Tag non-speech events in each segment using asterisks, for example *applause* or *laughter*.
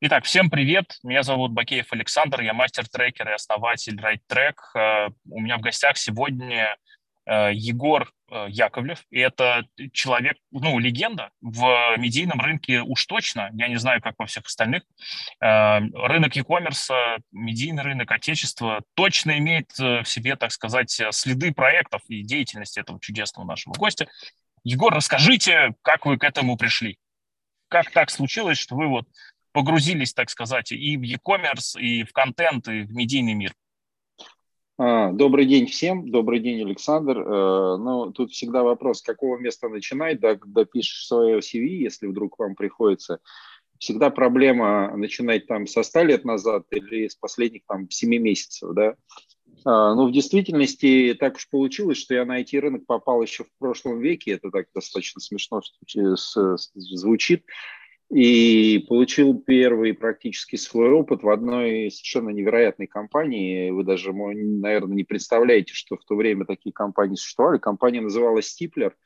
Итак, всем привет. Меня зовут Бакеев Александр, я мастер-трекер и основатель RideTrack. Э, у меня в гостях сегодня э, Егор э, Яковлев. И это человек, ну, легенда в медийном рынке уж точно. Я не знаю, как во всех остальных. Рынок e-commerce, медийный рынок отечества точно имеет в себе, так сказать, следы проектов и деятельности этого чудесного нашего гостя. Егор, расскажите, как вы к этому пришли? Как так случилось, что вы вот погрузились, так сказать, и в e-commerce, и в контент, и в медийный мир? А, добрый день всем, добрый день, Александр. Э, ну, тут всегда вопрос, с какого места начинать, да, когда пишешь свое CV, если вдруг вам приходится. Всегда проблема начинать там со 100 лет назад или с последних там 7 месяцев, да. А, ну, в действительности так уж получилось, что я на IT-рынок попал еще в прошлом веке, это так достаточно смешно звучит, и получил первый практически свой опыт в одной совершенно невероятной компании. Вы даже, наверное, не представляете, что в то время такие компании существовали. Компания называлась Стиплер.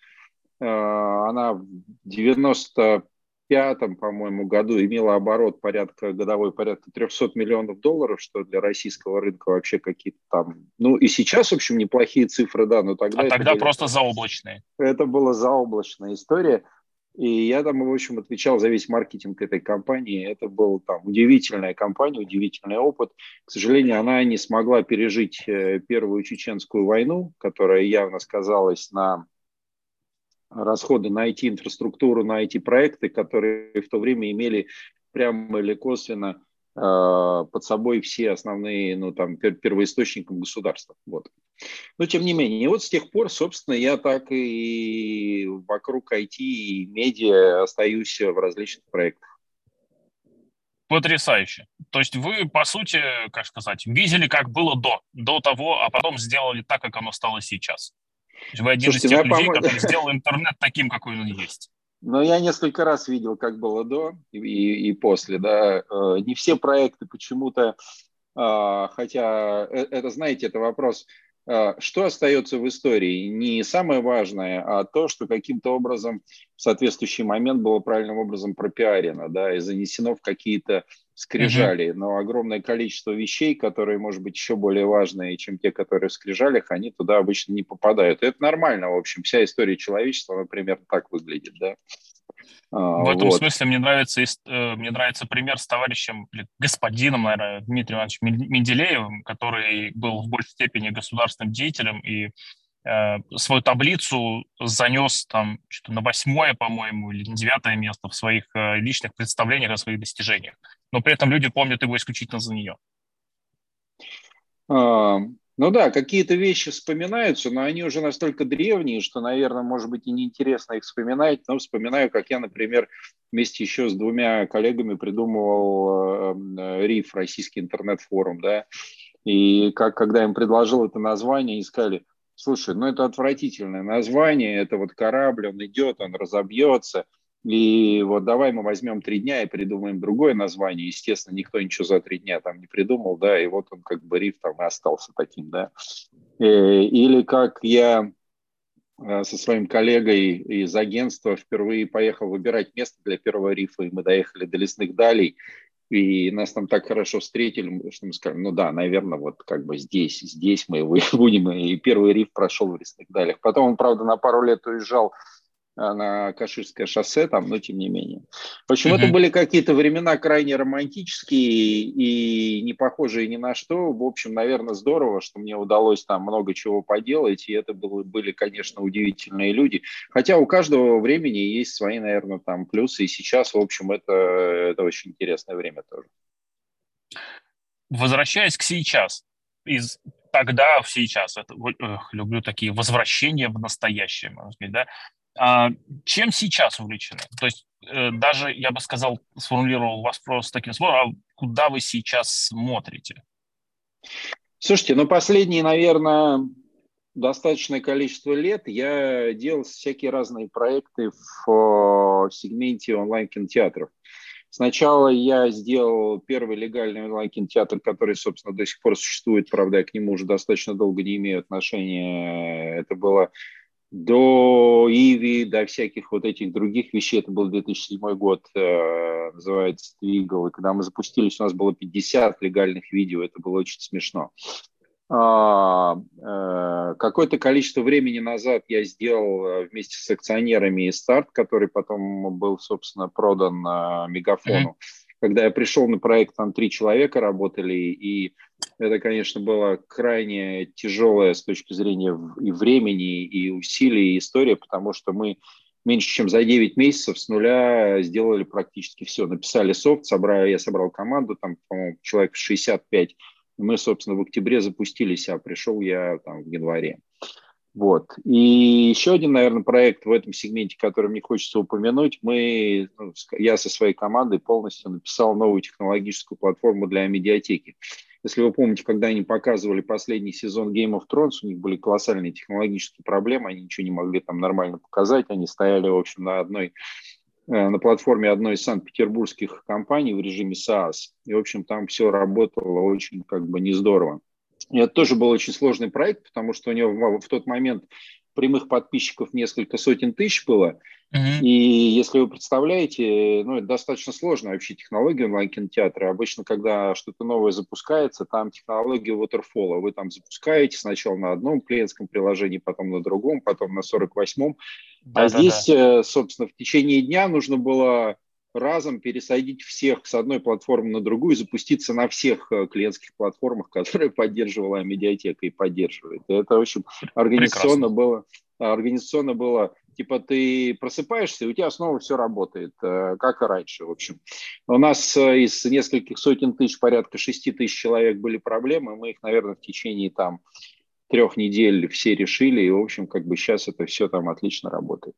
А, она в 95-м, по-моему, году имела оборот порядка, годовой порядка 300 миллионов долларов, что для российского рынка вообще какие-то там... Ну и сейчас, в общем, неплохие цифры, да, но тогда... А тогда были, просто заоблачные. Это была заоблачная история. И я там, в общем, отвечал за весь маркетинг этой компании. Это был там удивительная компания, удивительный опыт. К сожалению, она не смогла пережить э, первую чеченскую войну, которая явно сказалась на расходы на IT-инфраструктуру, на IT-проекты, которые в то время имели прямо или косвенно под собой все основные, ну, там, первоисточником государства. Вот. Но, тем не менее, и вот с тех пор, собственно, я так и вокруг IT и медиа остаюсь в различных проектах. Потрясающе. То есть вы, по сути, как сказать, видели, как было до, до того, а потом сделали так, как оно стало сейчас. Вы один Слушайте, из тех ну, людей, пом... который сделал интернет таким, какой он есть. Но я несколько раз видел, как было до и, и после. Да. Э, не все проекты почему-то, а, хотя э, это, знаете, это вопрос, что остается в истории? Не самое важное, а то, что каким-то образом в соответствующий момент было правильным образом пропиарено, да, и занесено в какие-то скрижали. Mm-hmm. Но огромное количество вещей, которые, может быть, еще более важные, чем те, которые в скрижалях, они туда обычно не попадают. И это нормально, в общем. Вся история человечества, например, так выглядит, да. А, в этом вот. смысле мне нравится, э, мне нравится пример с товарищем, господином, наверное, Дмитрием Ивановичем Менделеевым, который был в большей степени государственным деятелем и э, свою таблицу занес там что-то на восьмое, по-моему, или на девятое место в своих э, личных представлениях о своих достижениях. Но при этом люди помнят его исключительно за нее. А, ну да, какие-то вещи вспоминаются, но они уже настолько древние, что, наверное, может быть и неинтересно их вспоминать. Но вспоминаю, как я, например, вместе еще с двумя коллегами придумывал э, РИФ, Российский интернет-форум, да, и как, когда им предложил это название, они сказали, слушай, ну это отвратительное название, это вот корабль, он идет, он разобьется – и вот давай мы возьмем три дня и придумаем другое название. Естественно, никто ничего за три дня там не придумал, да, и вот он как бы риф там и остался таким, да. Э, или как я э, со своим коллегой из агентства впервые поехал выбирать место для первого рифа, и мы доехали до лесных далей, и нас там так хорошо встретили, что мы сказали, ну да, наверное, вот как бы здесь, здесь мы *laughs* будем, и первый риф прошел в лесных далях. Потом он, правда, на пару лет уезжал на Каширское шоссе, там, но тем не менее. В общем, mm-hmm. это были какие-то времена крайне романтические и не похожие ни на что. В общем, наверное, здорово, что мне удалось там много чего поделать, и это было, были, конечно, удивительные люди. Хотя у каждого времени есть свои, наверное, там плюсы, и сейчас, в общем, это, это очень интересное время тоже. Возвращаясь к сейчас, из тогда в сейчас, это, эх, люблю такие возвращения в настоящее, можно сказать, да, а, чем сейчас увлечены? То есть э, даже, я бы сказал, сформулировал вопрос таким способом, а куда вы сейчас смотрите? Слушайте, ну последние, наверное, достаточное количество лет я делал всякие разные проекты в сегменте онлайн-кинотеатров. Сначала я сделал первый легальный онлайн-кинотеатр, который, собственно, до сих пор существует, правда, я к нему уже достаточно долго не имею отношения. Это было до Иви, до всяких вот этих других вещей. Это был 2007 год, э, называется Twiggle. И когда мы запустились, у нас было 50 легальных видео. Это было очень смешно. А, э, какое-то количество времени назад я сделал э, вместе с акционерами старт, который потом был, собственно, продан Мегафону. Mm-hmm. Когда я пришел на проект, там три человека работали, и это, конечно, было крайне тяжелое с точки зрения и времени, и усилий, и история, потому что мы меньше чем за 9 месяцев с нуля сделали практически все. Написали софт, собрали, я собрал команду, там, по-моему, человек 65. Мы, собственно, в октябре запустились, а пришел я там в январе. Вот. И еще один, наверное, проект в этом сегменте, который мне хочется упомянуть, мы, ну, я со своей командой полностью написал новую технологическую платформу для медиатеки. Если вы помните, когда они показывали последний сезон Game of Thrones, у них были колоссальные технологические проблемы, они ничего не могли там нормально показать, они стояли, в общем, на одной э, на платформе одной из санкт-петербургских компаний в режиме SaaS. И, в общем, там все работало очень как бы не здорово. Это тоже был очень сложный проект, потому что у него в тот момент прямых подписчиков несколько сотен тысяч было. Uh-huh. И если вы представляете, ну, это достаточно сложная вообще технология онлайн-кинотеатра. Обычно, когда что-то новое запускается, там технология waterfall. Вы там запускаете сначала на одном клиентском приложении, потом на другом, потом на 48-м. Да, а да, здесь, да. Э, собственно, в течение дня нужно было разом пересадить всех с одной платформы на другую, запуститься на всех э, клиентских платформах, *laughs* которые поддерживала медиатека и поддерживает. Это, в общем, организационно Прекрасно. было, организационно было типа ты просыпаешься, и у тебя снова все работает, э, как и раньше, в общем. У нас э, из нескольких сотен тысяч, порядка шести тысяч человек были проблемы, мы их, наверное, в течение там трех недель все решили, и, в общем, как бы сейчас это все там отлично работает.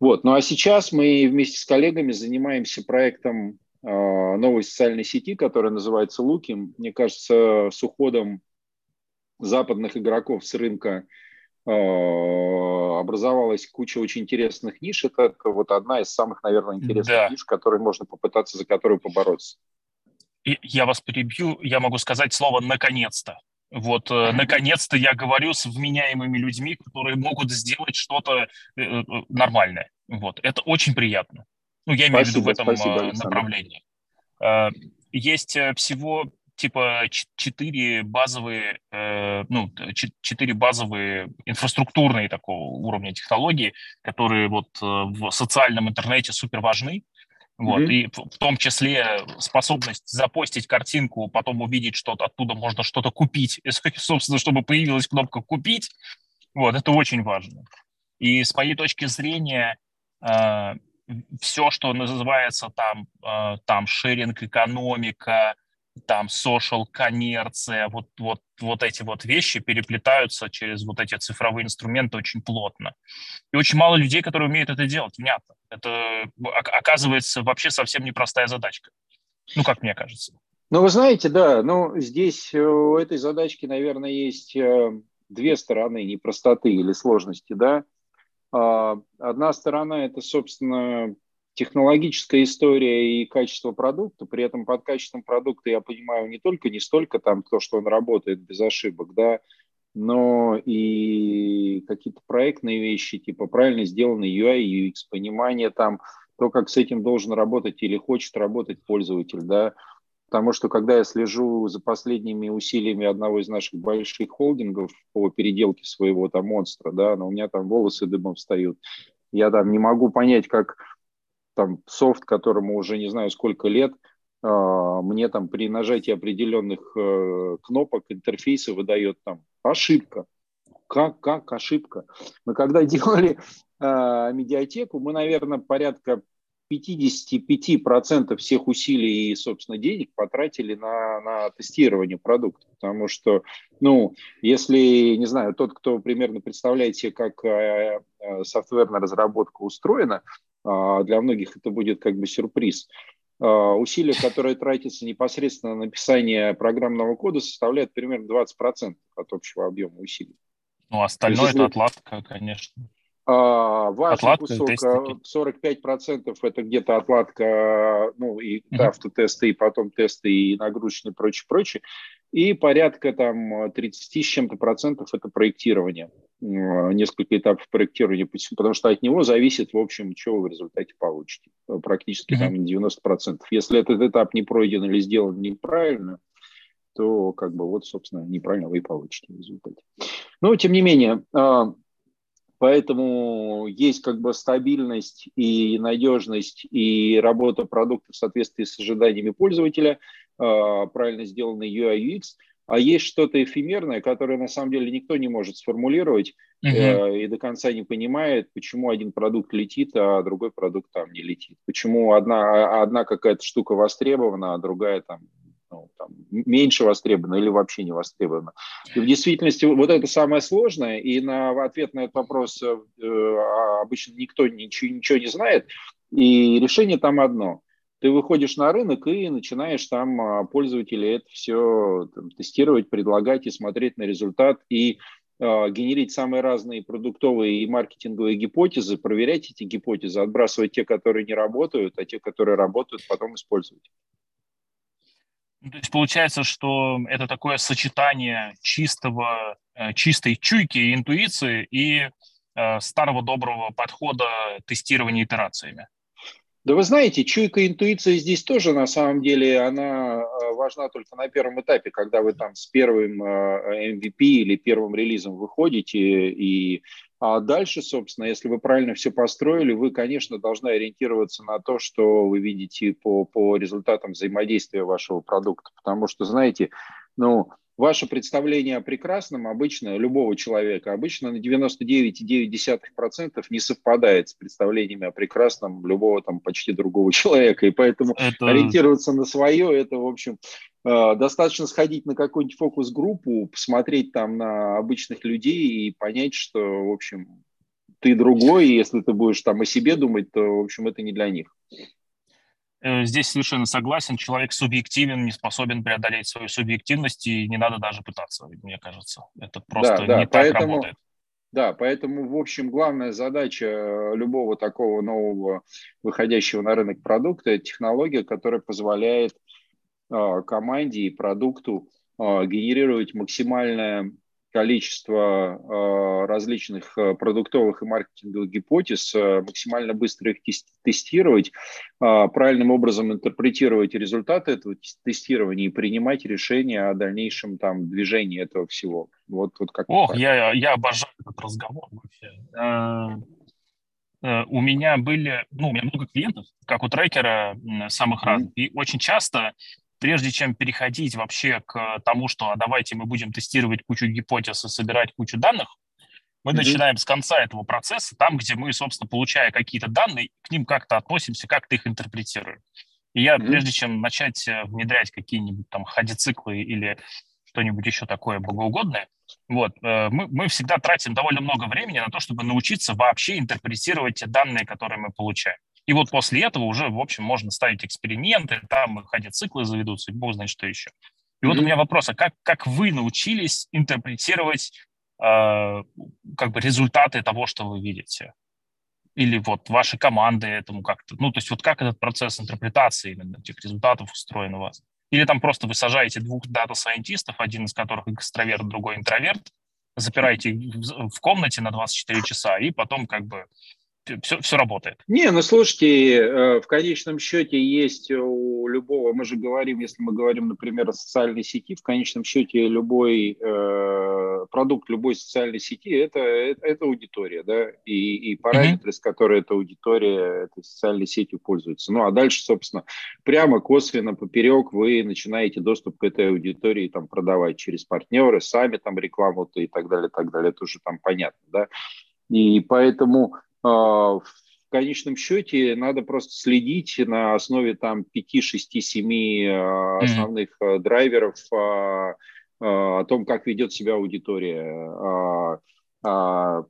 Вот. Ну а сейчас мы вместе с коллегами занимаемся проектом э, новой социальной сети, которая называется Луки. Мне кажется, с уходом западных игроков с рынка э, образовалась куча очень интересных ниш. Это, вот одна из самых, наверное, интересных да. ниш, которые можно попытаться, за которую побороться. И я вас перебью, я могу сказать слово «наконец-то». Вот, э, наконец-то я говорю с вменяемыми людьми, которые могут сделать что-то э, э, нормальное. Вот, это очень приятно. Ну, я имею спасибо, в виду в этом спасибо, направлении. Есть всего типа четыре базовые, ну, четыре базовые инфраструктурные такого уровня технологии, которые вот в социальном интернете супер важны. Вот, mm-hmm. И в том числе способность запостить картинку, потом увидеть что-то, оттуда можно что-то купить. *laughs* И, собственно, чтобы появилась кнопка «Купить», вот, это очень важно. И с моей точки зрения, э, все, что называется там, э, там шеринг-экономика, там social коммерция, вот, вот, вот эти вот вещи переплетаются через вот эти цифровые инструменты очень плотно. И очень мало людей, которые умеют это делать, внятно. Это оказывается вообще совсем непростая задачка. Ну, как мне кажется. Ну, вы знаете, да, ну, здесь э, у этой задачки, наверное, есть э, две стороны непростоты или сложности, да. А, одна сторона – это, собственно, технологическая история и качество продукта, при этом под качеством продукта я понимаю не только, не столько там то, что он работает без ошибок, да, но и какие-то проектные вещи, типа правильно сделанный UI, UX, понимание там, то, как с этим должен работать или хочет работать пользователь, да, потому что когда я слежу за последними усилиями одного из наших больших холдингов по переделке своего там монстра, да, но у меня там волосы дымом встают, я там не могу понять, как там софт, которому уже не знаю сколько лет, а, мне там при нажатии определенных э, кнопок интерфейса выдает там ошибка. Как, как ошибка? Мы когда *laughs* делали э, медиатеку, мы, наверное, порядка 55% всех усилий и, собственно, денег потратили на, на тестирование продукта. Потому что, ну, если, не знаю, тот, кто примерно представляет себе, как э, э, софтверная разработка устроена, для многих это будет как бы сюрприз. Э, усилия, которые тратятся непосредственно на написание программного кода, составляют примерно 20% от общего объема усилий. Ну, остальное есть, это отладка, конечно. А, важный отладка, кусок, 45% а, это где-то отладка, ну, и uh-huh. автотесты, и потом тесты, и нагрузочные, прочее, прочее. И порядка там 30 с чем-то процентов это проектирование. несколько этапов проектирования, потому что от него зависит, в общем, что вы в результате получите. Практически mm-hmm. там 90%. Если этот этап не пройден или сделан неправильно, то как бы вот, собственно, неправильно вы и получите в результате. Но, тем не менее, а, Поэтому есть как бы стабильность и надежность и работа продукта в соответствии с ожиданиями пользователя, а, правильно сделанный UI UX, а есть что-то эфемерное, которое на самом деле никто не может сформулировать uh-huh. и до конца не понимает, почему один продукт летит, а другой продукт там не летит. Почему одна, а, одна какая-то штука востребована, а другая там ну, там, меньше востребовано или вообще не востребовано. И в действительности вот это самое сложное, и на ответ на этот вопрос э, а обычно никто ничего, ничего не знает, и решение там одно. Ты выходишь на рынок и начинаешь там а, пользователей это все там, тестировать, предлагать и смотреть на результат, и э, генерить самые разные продуктовые и маркетинговые гипотезы, проверять эти гипотезы, отбрасывать те, которые не работают, а те, которые работают, потом использовать. Ну, то есть получается, что это такое сочетание чистого, э, чистой чуйки, интуиции и э, старого доброго подхода тестирования итерациями. Да вы знаете, чуйка интуиция здесь тоже на самом деле она э, важна только на первом этапе, когда вы там с первым MVP или первым релизом выходите и а дальше, собственно, если вы правильно все построили, вы, конечно, должны ориентироваться на то, что вы видите по, по результатам взаимодействия вашего продукта. Потому что, знаете, ну, ваше представление о прекрасном обычно, любого человека, обычно на 99,9% не совпадает с представлениями о прекрасном любого там почти другого *laughs* человека. И поэтому это... ориентироваться на свое, это, в общем, э, достаточно сходить на какую-нибудь фокус-группу, посмотреть там на обычных людей и понять, что, в общем, ты другой, и если ты будешь там о себе думать, то, в общем, это не для них. Э, здесь совершенно согласен. Человек субъективен, не способен преодолеть свою субъективность, и не надо даже пытаться, мне кажется. Это просто да, да, не поэтому, так работает. Да, поэтому, в общем, главная задача э, любого такого нового выходящего на рынок продукта – это технология, которая позволяет э, команде и продукту генерировать максимальное количество э, различных э, продуктовых и маркетинговых гипотез, э, максимально быстро их тестировать, правильным образом интерпретировать результаты этого тестирования и принимать решения о дальнейшем там движении этого всего. Вот, вот как Ох, я, я обожаю этот разговор вообще. У меня были, ну, у меня много клиентов, как у трекера самых разных, mm-hmm. и очень часто прежде чем переходить вообще к тому, что а давайте мы будем тестировать кучу гипотез и собирать кучу данных, мы mm-hmm. начинаем с конца этого процесса, там, где мы, собственно, получая какие-то данные, к ним как-то относимся, как-то их интерпретируем. И я, mm-hmm. прежде чем начать э, внедрять какие-нибудь там ходициклы или что-нибудь еще такое богоугодное, вот, э, мы, мы всегда тратим довольно много времени на то, чтобы научиться вообще интерпретировать те данные, которые мы получаем. И вот после этого уже, в общем, можно ставить эксперименты, там ходят циклы заведутся, бог знает что еще. И mm-hmm. вот у меня вопрос, а как, как вы научились интерпретировать э, как бы результаты того, что вы видите? Или вот ваши команды этому как-то, ну, то есть вот как этот процесс интерпретации именно этих результатов устроен у вас? Или там просто вы сажаете двух дата-сайентистов, один из которых экстраверт, другой интроверт, запираете в комнате на 24 часа, и потом как бы все, все работает. Не, ну слушайте, э, в конечном счете есть у любого, мы же говорим, если мы говорим, например, о социальной сети, в конечном счете любой э, продукт любой социальной сети это, это, это аудитория, да, и, и параметры, mm-hmm. с которой эта аудитория этой социальной сетью пользуется. Ну а дальше, собственно, прямо косвенно поперек вы начинаете доступ к этой аудитории там продавать через партнеры, сами там рекламу и так далее, так далее. Это уже там понятно, да. И поэтому в конечном счете надо просто следить на основе там 5, 6, 7 основных mm-hmm. драйверов а, о том, как ведет себя аудитория, о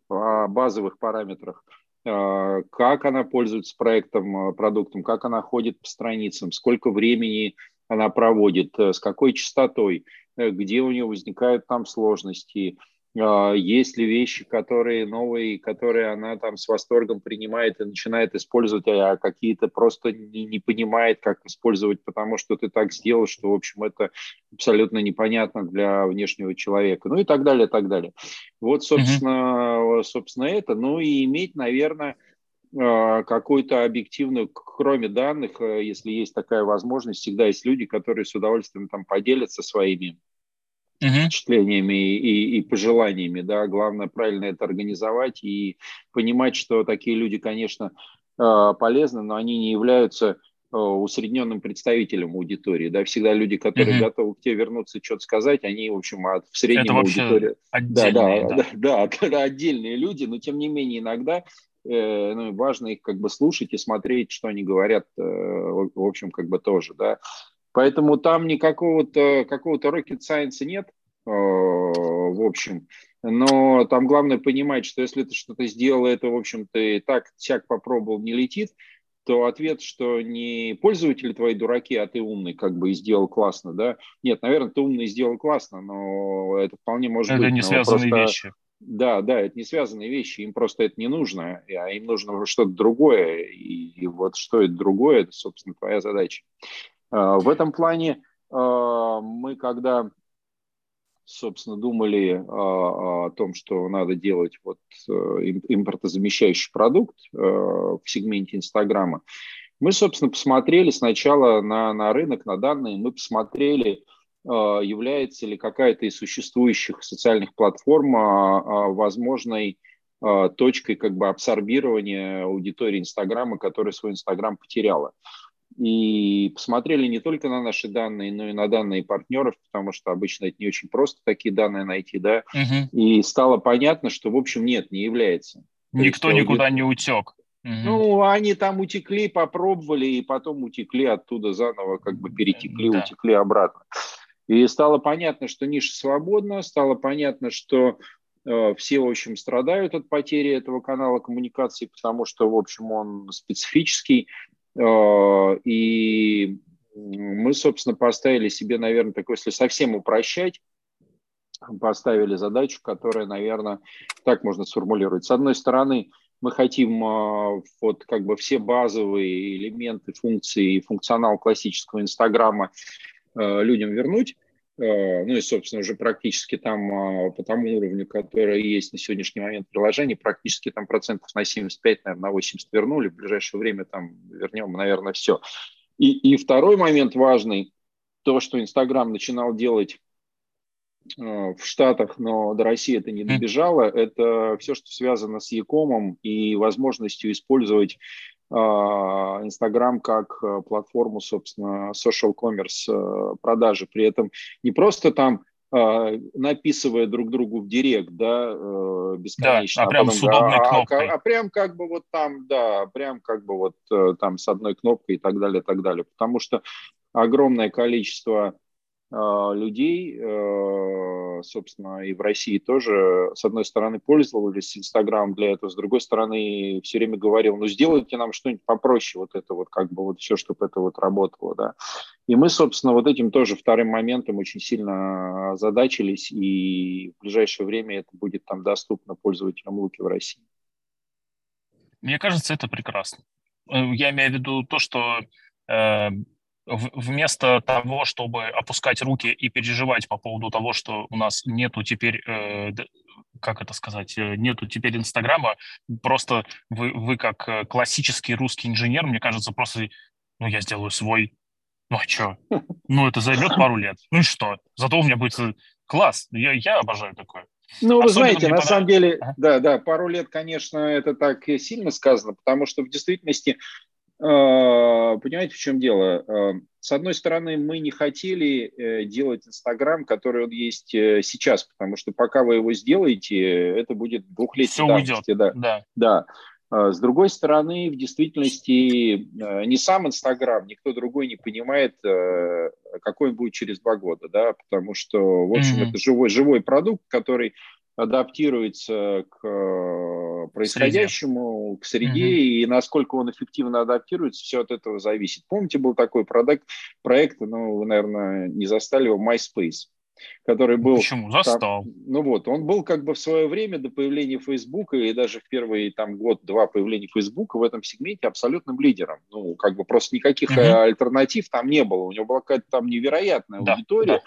базовых параметрах как она пользуется проектом, продуктом, как она ходит по страницам, сколько времени она проводит, с какой частотой, где у нее возникают там сложности, а, есть ли вещи, которые новые, которые она там с восторгом принимает и начинает использовать, а какие-то просто не, не понимает, как использовать, потому что ты так сделал, что, в общем, это абсолютно непонятно для внешнего человека, ну и так далее, так далее. Вот, собственно, mm-hmm. собственно это. Ну и иметь, наверное, а, какую-то объективную, кроме данных, э, если есть такая возможность, всегда есть люди, которые с удовольствием там поделятся своими uh-huh. впечатлениями и, и пожеланиями, да, главное правильно это организовать и понимать, что такие люди, конечно, а, полезны, но они не являются а, усредненным представителем аудитории, да, всегда люди, которые uh-huh. готовы к тебе вернуться, что-то сказать, они, в общем, от, в среднем аудитории... Да, да, да. Да, да, *laughs* да, отдельные люди, но тем не менее иногда э, ну, важно их как бы слушать и смотреть, что они говорят, э, в общем, как бы тоже, да. Поэтому там никакого-то какого-то rocket science нет, э, в общем. Но там главное понимать, что если ты что-то сделал, это, в общем, ты так всяк попробовал, не летит, то ответ, что не пользователи твои дураки, а ты умный, как бы и сделал классно, да? Нет, наверное, ты умный и сделал классно, но это вполне может это быть. Это не связанные просто... вещи. Да, да, это не связанные вещи, им просто это не нужно, а им нужно что-то другое, и, и вот что это другое, это, собственно, твоя задача. А, в этом плане а, мы, когда, собственно, думали о том, что надо делать вот э, импортозамещающий продукт э, в сегменте Инстаграма, мы, собственно, посмотрели сначала на, на рынок, на данные, мы посмотрели, а, является ли какая-то из существующих социальных платформ возможной точкой как бы абсорбирования аудитории Инстаграма, которая свой Инстаграм потеряла и посмотрели не только на наши данные, но и на данные партнеров, потому что обычно это не очень просто такие данные найти, да, угу. и стало понятно, что, в общем, нет, не является. Никто есть, никуда не утек. Угу. Ну, они там утекли, попробовали, и потом утекли оттуда заново, как бы перетекли, да. утекли обратно. И стало понятно, что ниша свободна, стало понятно, что э, все, в общем, страдают от потери этого канала коммуникации, потому что, в общем, он специфический, и мы, собственно, поставили себе, наверное, такой, если совсем упрощать, поставили задачу, которая, наверное, так можно сформулировать. С одной стороны, мы хотим э, вот как бы все базовые элементы функции и функционал классического Инстаграма э, людям вернуть, Э, ну и, собственно, уже практически там а, по тому уровню, который есть на сегодняшний момент приложение, практически там процентов на 75, наверное, на 80 вернули. В ближайшее время там вернем, наверное, все. И, и второй момент важный, то, что Инстаграм начинал делать э, в Штатах, но до России это не добежало, это все, что связано с Якомом и возможностью использовать Инстаграм как э, платформу, собственно, social commerce э, продажи. При этом не просто там а, написывая друг другу в директ, да, э, бесконечно. Да, а, а прям потом, с удобной а, кнопкой. А, а прям как бы вот там, да, прям как бы вот там с одной кнопкой и так далее, и так далее. Потому что огромное количество а, людей, а, собственно, и в России тоже, с одной стороны, пользовались Инстаграм для этого, с другой стороны, все время говорил, ну, сделайте нам что-нибудь попроще, вот это вот, как бы вот все, чтобы это вот работало, да. И мы, собственно, вот этим тоже вторым моментом очень сильно задачились, и в ближайшее время это будет там доступно пользователям Луки в России. Мне кажется, это прекрасно. Э, я имею в виду то, что э, вместо того, чтобы опускать руки и переживать по поводу того, что у нас нету теперь, э, как это сказать, э, нету теперь Инстаграма, просто вы, вы как э, классический русский инженер, мне кажется, просто, ну, я сделаю свой, ну, а что? Ну, это займет пару лет. Ну и что? Зато у меня будет класс. Я, я обожаю такое. Ну, Особенно вы знаете, на самом деле, да, да, пару лет, конечно, это так сильно сказано, потому что в действительности а, понимаете, в чем дело? А, с одной стороны, мы не хотели э, делать Инстаграм, который он есть э, сейчас, потому что пока вы его сделаете, это будет двухлетие давности. Да. Да. да. А, с другой стороны, в действительности э, не сам Инстаграм, никто другой не понимает, какой он будет через два года, да, потому что, в общем, mm-hmm. это живой, живой продукт, который адаптируется к э, происходящему, среде. к среде, угу. и насколько он эффективно адаптируется, все от этого зависит. Помните, был такой проект, проект ну, вы, наверное, не застали его, MySpace. который был... Почему? Застал. Там, ну вот, он был как бы в свое время до появления Фейсбука и даже в первый там год-два появления Фейсбука в этом сегменте абсолютным лидером. Ну, как бы просто никаких угу. альтернатив там не было. У него была какая-то там невероятная да, аудитория. Да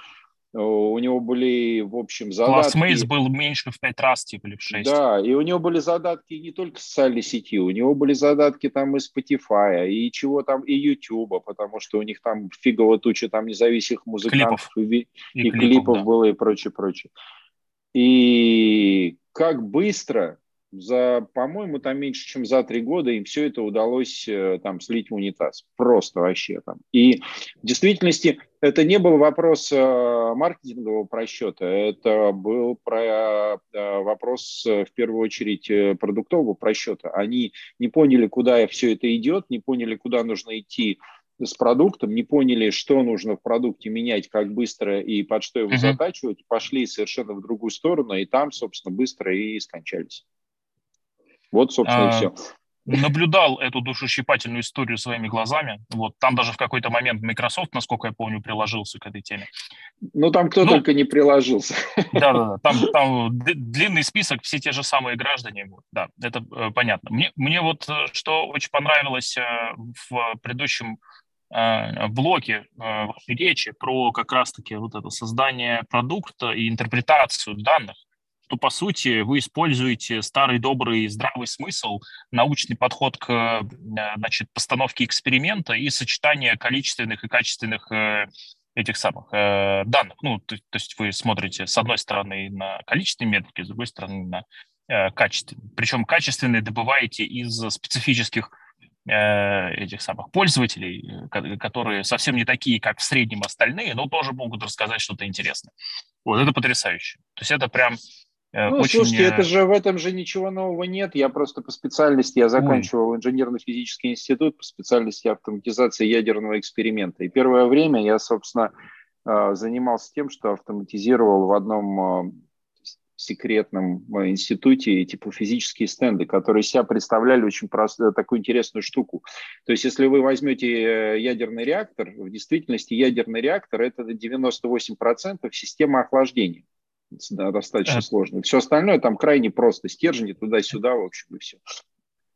у него были, в общем, задатки... Classmates был меньше в пять раз, типа, или в шесть. Да, и у него были задатки не только с социальной сети, у него были задатки там и Spotify, и чего там, и YouTube, потому что у них там фигово туча там независимых музыкантов клипов. и, и, и клипов, клипов да. было и прочее, прочее. И как быстро за, по-моему, там меньше, чем за три года им все это удалось э, там слить в унитаз. Просто вообще там. И в действительности это не был вопрос э, маркетингового просчета, это был про, э, вопрос в первую очередь продуктового просчета. Они не поняли, куда все это идет, не поняли, куда нужно идти с продуктом, не поняли, что нужно в продукте менять, как быстро и под что его uh-huh. затачивать, пошли совершенно в другую сторону, и там, собственно, быстро и скончались. Вот, собственно, а, и все. Наблюдал эту душещипательную историю своими глазами. Вот там даже в какой-то момент Microsoft, насколько я помню, приложился к этой теме. Ну, там кто ну, только не приложился. Да-да-да, там, *laughs* там длинный список, все те же самые граждане. Да, это э, понятно. Мне, мне вот э, что очень понравилось э, в предыдущем э, блоке э, вашей речи про как раз-таки вот это создание продукта и интерпретацию данных что, по сути, вы используете старый добрый здравый смысл, научный подход к э, значит, постановке эксперимента и сочетание количественных и качественных э, этих самых э, данных. Ну, то, то есть вы смотрите, с одной стороны, на количественные метрики, с другой стороны, на э, качественные. Причем качественные добываете из специфических э, этих самых пользователей, которые совсем не такие, как в среднем остальные, но тоже могут рассказать что-то интересное. Вот это потрясающе. То есть это прям ну, очень... слушайте, это же в этом же ничего нового нет. Я просто по специальности, я заканчивал Ой. инженерно-физический институт по специальности автоматизации ядерного эксперимента. И первое время я, собственно, э, занимался тем, что автоматизировал в одном э, секретном институте типа физические стенды, которые себя представляли очень простую, такую интересную штуку. То есть, если вы возьмете ядерный реактор, в действительности ядерный реактор – это 98% системы охлаждения да, достаточно а... сложно. Все остальное там крайне просто. Стержни туда-сюда, в общем, и все.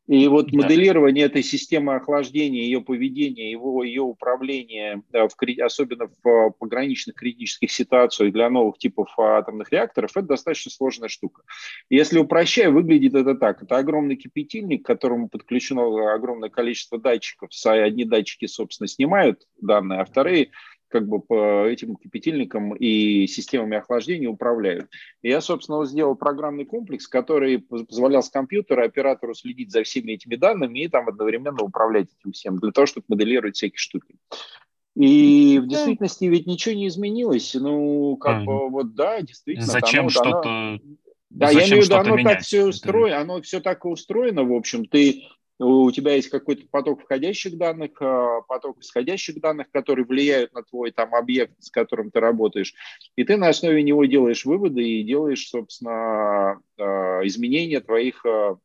И вот да. моделирование этой системы охлаждения, ее поведения, его, ее управления, да, в, особенно в а, пограничных критических ситуациях для новых типов атомных реакторов, это достаточно сложная штука. Если упрощая, выглядит это так. Это огромный кипятильник, к которому подключено огромное количество датчиков. Одни датчики, собственно, снимают данные, а вторые как бы по этим кипятильникам и системами охлаждения управляют. И я, собственно, сделал программный комплекс, который позволял с компьютера оператору следить за всеми этими данными и там одновременно управлять этим всем, для того, чтобы моделировать всякие штуки. И в действительности ведь ничего не изменилось. Ну, как бы, вот да, действительно. Зачем оно, что-то... Оно... Да, Зачем я имею в виду, оно менять? так все устроено, оно все так и устроено, в общем. Ты у тебя есть какой-то поток входящих данных, а, поток исходящих данных, которые влияют на твой там объект, с которым ты работаешь, и ты на основе него делаешь выводы и делаешь, собственно, а, изменения твоих а,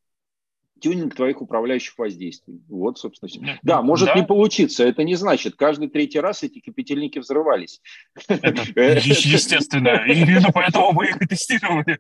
тюнинг твоих управляющих воздействий. Вот, собственно, все. Да, может да. не получиться. Это не значит, каждый третий раз эти кипятильники взрывались. *laughs* Естественно. Именно поэтому мы их и тестировали.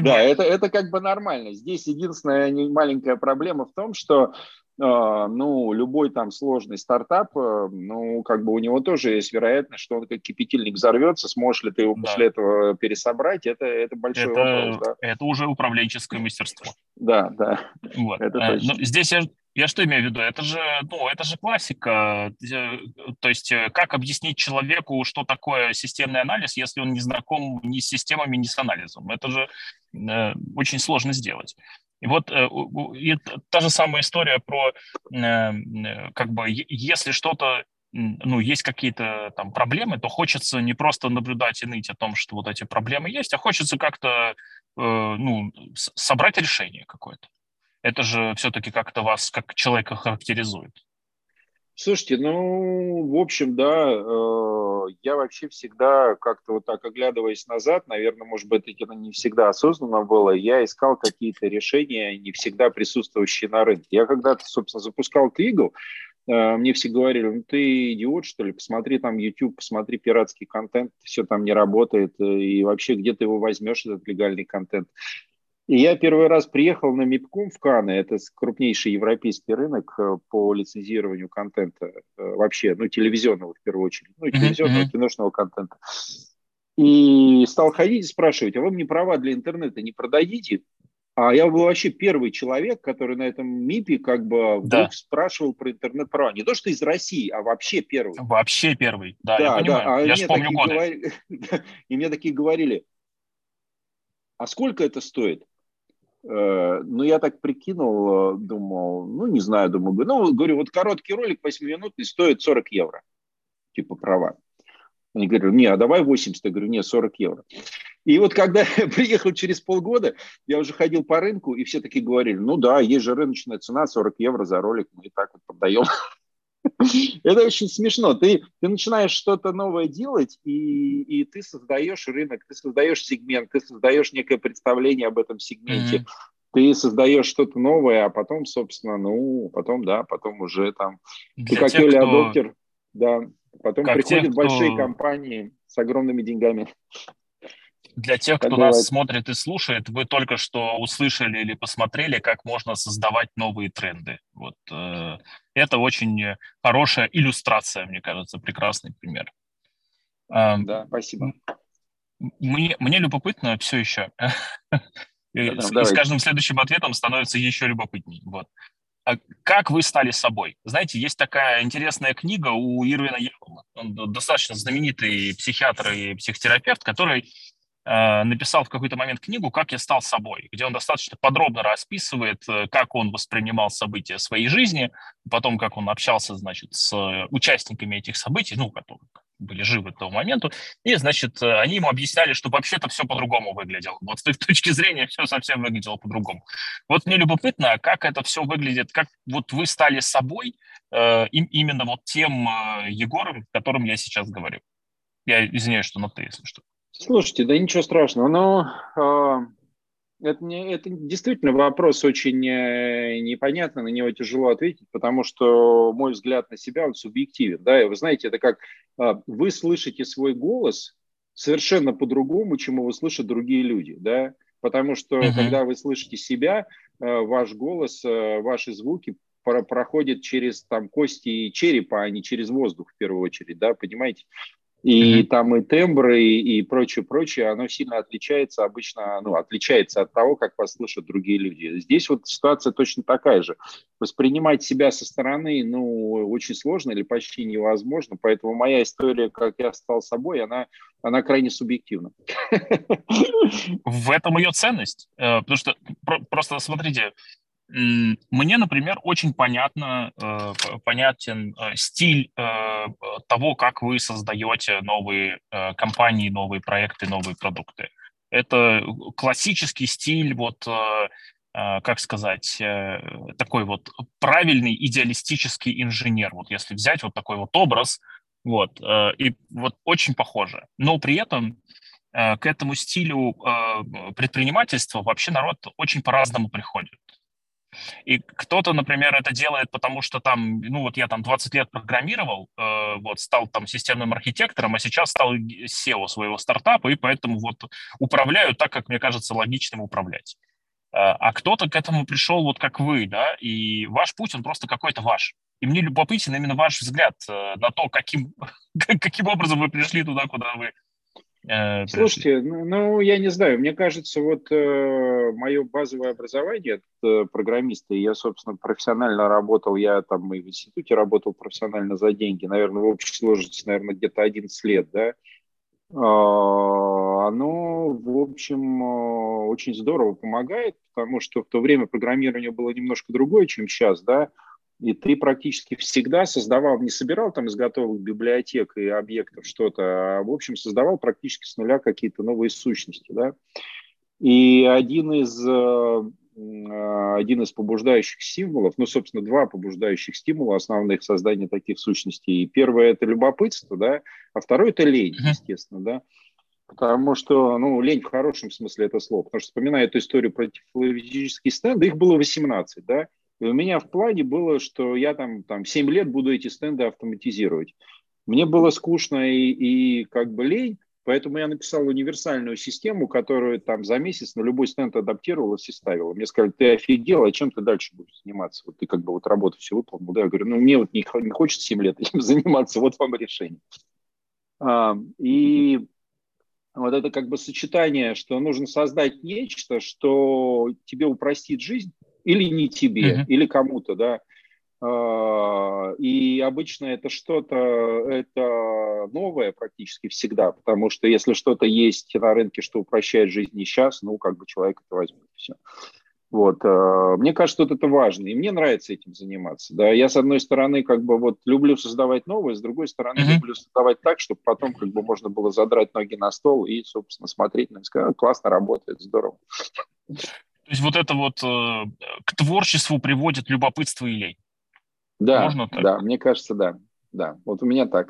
Да, это, это как бы нормально. Здесь единственная маленькая проблема в том, что ну, любой там сложный стартап, э, ну, как бы у него тоже есть вероятность, что он как кипятильник взорвется, сможешь ли ты его да. после этого пересобрать, это, это большой это, вопрос. Да? Это уже управленческое мастерство. Да, да. Вот. Это э, точно. Ну, здесь я, я что имею в виду? Это же, ну, это же классика. Э, то есть как объяснить человеку, что такое системный анализ, если он не знаком ни с системами, ни с анализом? Это же э, очень сложно сделать. И вот э, и та же самая история про, э, э, как бы, если что-то ну, есть какие-то там проблемы, то хочется не просто наблюдать и ныть о том, что вот эти проблемы есть, а хочется как-то, ну, собрать решение какое-то. Это же все-таки как-то вас как человека характеризует. Слушайте, ну, в общем, да, э, я вообще всегда как-то вот так оглядываясь назад, наверное, может быть, это не всегда осознанно было, я искал какие-то решения, не всегда присутствующие на рынке. Я когда-то, собственно, запускал Твигл, э, мне все говорили, ну ты идиот, что ли, посмотри там YouTube, посмотри пиратский контент, все там не работает, э, и вообще где ты его возьмешь, этот легальный контент. И я первый раз приехал на МИПКОМ в Каны, это крупнейший европейский рынок э, по лицензированию контента вообще, ну, телевизионного в первую очередь, ну, телевизионного, mm-hmm. киношного контента. И стал ходить и спрашивать, а вы мне права для интернета не продадите? А я был вообще первый человек, который на этом МИПе как бы вдруг да. спрашивал про интернет-права. Не то, что из России, а вообще первый. Вообще первый, да, да я понимаю. Да. А я вспомню годы. Говорили, *laughs* и мне такие говорили, а сколько это стоит? Э, ну, я так прикинул, думал, ну, не знаю, думаю, ну, говорю, вот короткий ролик 8 минут и стоит 40 евро, типа права. Они говорят, не, а давай 80. Я говорю, не, 40 евро. И вот когда *laughs* я приехал через полгода, я уже ходил по рынку, и все такие говорили, ну да, есть же рыночная цена, 40 евро за ролик, мы и так вот продаем. *laughs* *laughs* Это очень смешно. Ты, ты начинаешь что-то новое делать, и, и ты создаешь рынок, ты создаешь сегмент, ты создаешь некое представление об этом сегменте. Mm-hmm. Ты создаешь что-то новое, а потом, собственно, ну, потом, да, потом уже там... Для ты как тех, кто... адоптер, да, Потом приходят тех, кто... большие компании с огромными деньгами. Для тех, кто бывает. нас смотрит и слушает, вы только что услышали или посмотрели, как можно создавать новые тренды. Вот э, это очень хорошая иллюстрация, мне кажется, прекрасный пример. Э, да, спасибо. Мне, мне любопытно все еще. Да, с, с каждым следующим ответом становится еще любопытнее. Вот. А как вы стали собой? Знаете, есть такая интересная книга у Ирвина Ялома. Он достаточно знаменитый психиатр и психотерапевт, который написал в какой-то момент книгу «Как я стал собой», где он достаточно подробно расписывает, э, как он воспринимал события своей жизни, потом как он общался, значит, с участниками этих событий, ну, которые были живы к тому моменту, и, значит, э, они ему объясняли, что вообще-то все по-другому выглядело. Вот с их *laughs* точки зрения все совсем выглядело по-другому. Вот мне любопытно, как это все выглядит, как вот вы стали собой, э, именно вот тем э, Егором, о котором я сейчас говорю. Я извиняюсь, что на ты, если что. Слушайте, да ничего страшного, но э, это, не, это действительно вопрос очень э, непонятный, на него тяжело ответить, потому что мой взгляд на себя, он субъективен. Да? И вы знаете, это как а, вы слышите свой голос совершенно по-другому, чем его слышат другие люди. Да? Потому что uh-huh. когда вы слышите себя, э, ваш голос, э, ваши звуки проходят через там, кости и черепа, а не через воздух в первую очередь, да, понимаете? И mm-hmm. там и тембры, и, и прочее, прочее, оно сильно отличается обычно, ну, отличается от того, как вас слышат другие люди. Здесь вот ситуация точно такая же. Воспринимать себя со стороны, ну, очень сложно или почти невозможно, поэтому моя история, как я стал собой, она, она крайне субъективна. В этом ее ценность, э, потому что просто смотрите, мне, например, очень понятно, э, понятен э, стиль э, того, как вы создаете новые компании, новые проекты, новые продукты. Это классический стиль, вот, как сказать, такой вот правильный идеалистический инженер. Вот если взять вот такой вот образ, вот, и вот очень похоже. Но при этом к этому стилю предпринимательства вообще народ очень по-разному приходит. И кто-то, например, это делает, потому что там, ну вот я там 20 лет программировал, э, вот стал там системным архитектором, а сейчас стал SEO своего стартапа, и поэтому вот управляю так, как мне кажется логичным управлять. Э, а кто-то к этому пришел вот как вы, да, и ваш путь, он просто какой-то ваш. И мне любопытен именно ваш взгляд э, на то, каким, *laughs* каким образом вы пришли туда, куда вы Э, Слушайте, ну, ну, я не знаю, мне кажется, вот э, мое базовое образование это программиста, и я, собственно, профессионально работал, я там и в институте работал профессионально за деньги, наверное, в общей сложности, наверное, где-то 11 лет, да, э, оно, в общем, э, очень здорово помогает, потому что в то время программирование было немножко другое, чем сейчас, да, и ты практически всегда создавал, не собирал там из готовых библиотек и объектов что-то, а, в общем, создавал практически с нуля какие-то новые сущности, да. И один из, э, э, один из побуждающих символов, ну, собственно, два побуждающих стимула основных создания таких сущностей. Первое – это любопытство, да, а второе – это лень, естественно, да. Потому что, ну, лень в хорошем смысле это слово. Потому что, вспоминая эту историю про технологические стенды, их было 18, да, И у меня в плане было, что я там, там 7 лет буду эти стенды автоматизировать. Мне было скучно и, и как бы лень, поэтому я написал универсальную систему, которую там за месяц на любой стенд адаптировалась и ставила. Мне сказали, ты офигел, а чем ты дальше будешь заниматься? Вот ты как бы вот работу все выполнил. Да, я говорю, ну мне вот не, не хочется 7 лет этим *laughs* заниматься, вот вам решение. А, и вот это как бы сочетание, что нужно создать нечто, что тебе упростит жизнь, или не тебе, mm-hmm. или кому-то, да. А, и обычно это что-то, это новое практически всегда, потому что если что-то есть на рынке, что упрощает жизнь не сейчас, ну, как бы человек это возьмет, все. Вот, а, мне кажется, вот это важно, и мне нравится этим заниматься. Да, я с одной стороны как бы вот люблю создавать новое, с другой стороны mm-hmm. люблю создавать так, чтобы потом как бы можно было задрать ноги на стол и, собственно, смотреть на сказать, классно работает, здорово. Есть вот это вот э, к творчеству приводит любопытство и лень. Да, Можно так? да, мне кажется, да. Да, вот у меня так.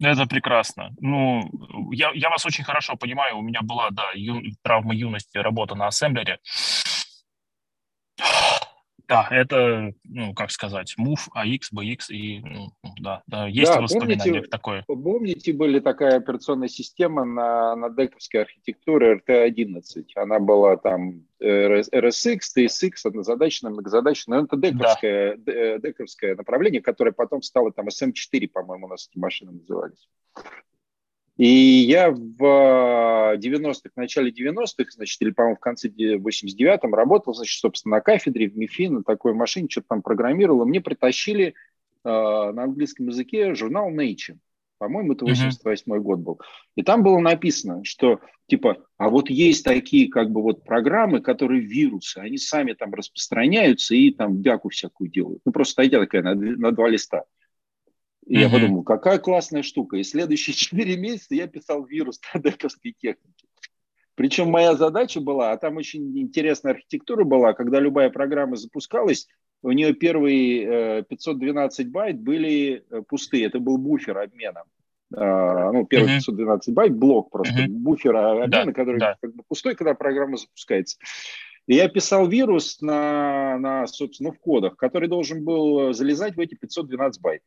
Это прекрасно. Ну, я, я вас очень хорошо понимаю. У меня была, да, ю, травма юности, работа на ассемблере. Да, это, ну, как сказать, move, AX, BX и, ну, да, да, есть да, воспоминания помните, такое. Помните, были такая операционная система на, на дековской архитектуре RT-11? Она была там RSX, TSX, однозадачная, многозадачная, но это дековское, да. Э, дековское направление, которое потом стало там SM4, по-моему, у нас эти машины назывались. И я в 90-х, в начале 90-х, значит, или, по-моему, в конце 89-м работал, значит, собственно, на кафедре в МИФИ на такой машине, что-то там программировал, и мне притащили э, на английском языке журнал Nature. По-моему, это 88 uh-huh. год был. И там было написано, что типа, а вот есть такие как бы вот программы, которые вирусы, они сами там распространяются и там бяку всякую делают. Ну, просто статья такая на, на два листа. И mm-hmm. я подумал, какая классная штука. И следующие *laughs* четыре месяца я писал вирус для DEC овской техники. Причем моя задача была, а там очень интересная архитектура была, когда любая программа запускалась, у нее первые 512 э, байт были э, пустые. Это был буфер обмена. А, ну, первый uh-huh. 512 байт, блок просто, uh-huh. буфер обмена, да, который да. как бы пустой, когда программа запускается. И я писал вирус на, на, собственно, в кодах, который должен был залезать в эти 512 байт.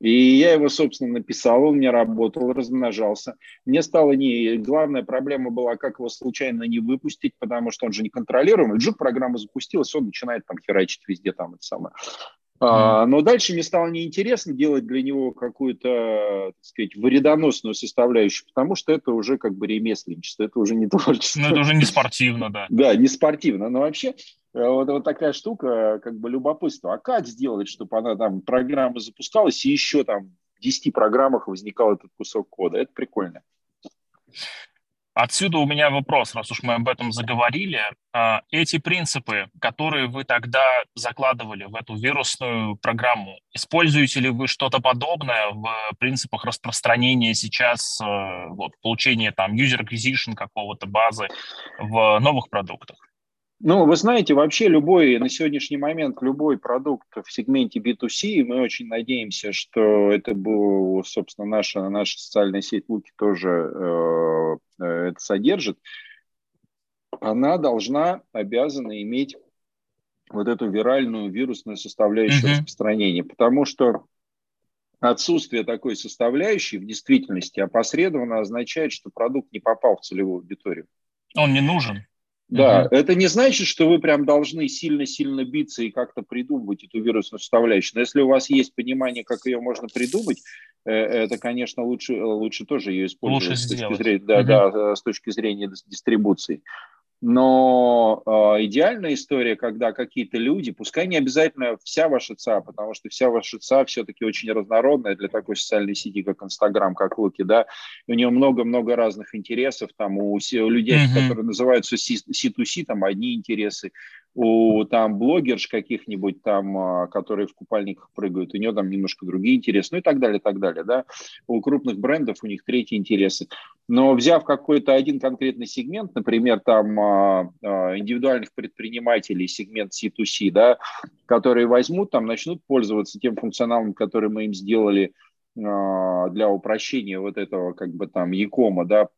И я его, собственно, написал, он мне работал, размножался. Мне стало не... Главная проблема была, как его случайно не выпустить, потому что он же не контролируемый. Джук программа запустилась, он начинает там херачить везде там это самое. А, но дальше мне стало неинтересно делать для него какую-то, так сказать, вредоносную составляющую, потому что это уже как бы ремесленничество, это уже не *laughs* творчество. Ну, это уже не спортивно, да. Да, не спортивно, но вообще вот, вот такая штука, как бы любопытство. А как сделать, чтобы она там, программа запускалась, и еще там в 10 программах возникал этот кусок кода? Это прикольно. Отсюда у меня вопрос, раз уж мы об этом заговорили. А, эти принципы, которые вы тогда закладывали в эту вирусную программу, используете ли вы что-то подобное в принципах распространения сейчас, э, вот, получения там user acquisition какого-то базы в новых продуктах? Ну, вы знаете, вообще любой, на сегодняшний момент, любой продукт в сегменте B2C, мы очень надеемся, что это был, собственно, наша, наша социальная сеть Луки тоже э, э, это содержит, она должна, обязана иметь вот эту виральную вирусную составляющую mm-hmm. распространения, потому что отсутствие такой составляющей в действительности опосредованно означает, что продукт не попал в целевую аудиторию. Он не нужен. Да, угу. это не значит, что вы прям должны сильно-сильно биться и как-то придумывать эту вирусную составляющую. Но если у вас есть понимание, как ее можно придумать, э, это, конечно, лучше, лучше тоже ее использовать лучше с точки зрения, да, угу. да, с точки зрения дистрибуции. Но э, идеальная история, когда какие-то люди, пускай не обязательно вся ваша ЦА, потому что вся ваша ЦА все-таки очень разнородная для такой социальной сети, как Инстаграм, как Луки, да, у нее много-много разных интересов, там у, у людей, mm-hmm. которые называются C2C, там одни интересы, у там блогерш каких-нибудь там, а, которые в купальниках прыгают, у нее там немножко другие интересы, ну и так далее, так далее, да. У крупных брендов у них третьи интересы. Но взяв какой-то один конкретный сегмент, например, там а, а, индивидуальных предпринимателей, сегмент C2C, да, которые возьмут, там начнут пользоваться тем функционалом, который мы им сделали для упрощения вот этого как бы там якома, да,